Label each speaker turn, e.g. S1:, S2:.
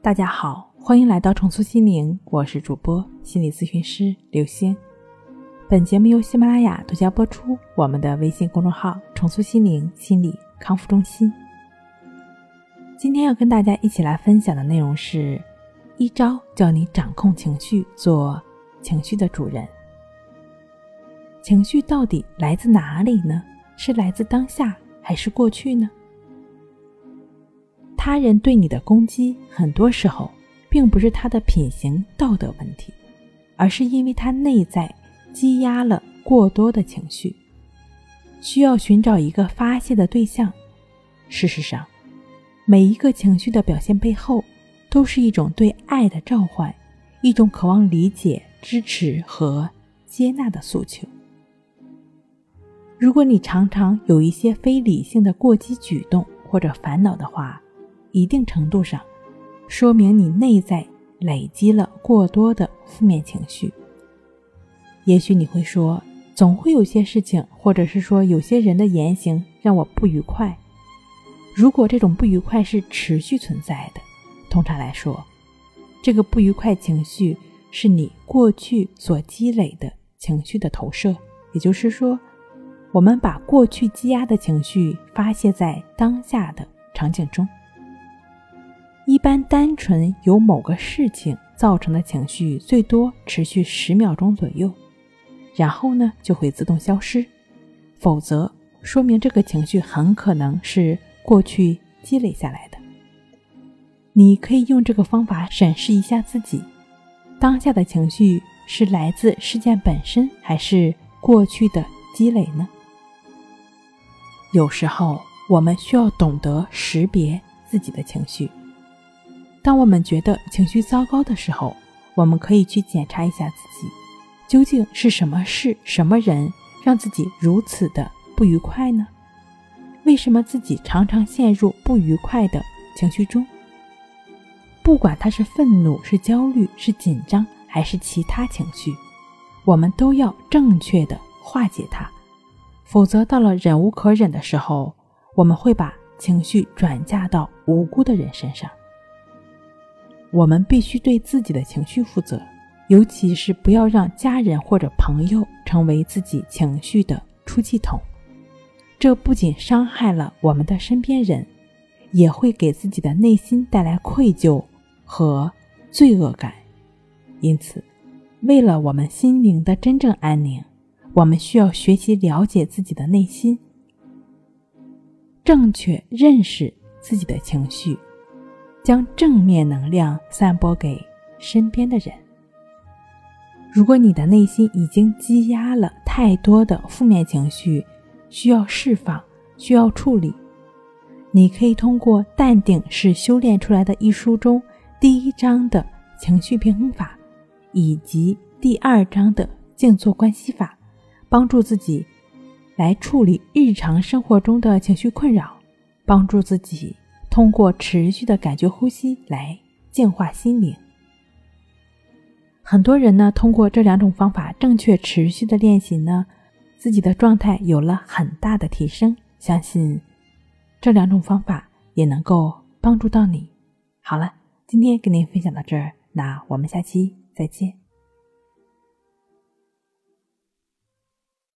S1: 大家好，欢迎来到重塑心灵，我是主播心理咨询师刘星。本节目由喜马拉雅独家播出。我们的微信公众号“重塑心灵心理康复中心”。今天要跟大家一起来分享的内容是一招教你掌控情绪，做情绪的主人。情绪到底来自哪里呢？是来自当下还是过去呢？他人对你的攻击，很多时候并不是他的品行道德问题，而是因为他内在积压了过多的情绪，需要寻找一个发泄的对象。事实上，每一个情绪的表现背后，都是一种对爱的召唤，一种渴望理解、支持和接纳的诉求。如果你常常有一些非理性的过激举动或者烦恼的话，一定程度上，说明你内在累积了过多的负面情绪。也许你会说，总会有些事情，或者是说有些人的言行让我不愉快。如果这种不愉快是持续存在的，通常来说，这个不愉快情绪是你过去所积累的情绪的投射。也就是说，我们把过去积压的情绪发泄在当下的场景中。一般单纯由某个事情造成的情绪，最多持续十秒钟左右，然后呢就会自动消失。否则，说明这个情绪很可能是过去积累下来的。你可以用这个方法审视一下自己，当下的情绪是来自事件本身，还是过去的积累呢？有时候，我们需要懂得识别自己的情绪。当我们觉得情绪糟糕的时候，我们可以去检查一下自己，究竟是什么事、什么人让自己如此的不愉快呢？为什么自己常常陷入不愉快的情绪中？不管他是愤怒、是焦虑、是紧张，还是其他情绪，我们都要正确的化解它，否则到了忍无可忍的时候，我们会把情绪转嫁到无辜的人身上。我们必须对自己的情绪负责，尤其是不要让家人或者朋友成为自己情绪的出气筒。这不仅伤害了我们的身边人，也会给自己的内心带来愧疚和罪恶感。因此，为了我们心灵的真正安宁，我们需要学习了解自己的内心，正确认识自己的情绪。将正面能量散播给身边的人。如果你的内心已经积压了太多的负面情绪，需要释放，需要处理，你可以通过《淡定是修炼出来的》一书中第一章的情绪平衡法，以及第二章的静坐关系法，帮助自己来处理日常生活中的情绪困扰，帮助自己。通过持续的感觉呼吸来净化心灵。很多人呢，通过这两种方法正确持续的练习呢，自己的状态有了很大的提升。相信这两种方法也能够帮助到你。好了，今天跟您分享到这儿，那我们下期再见。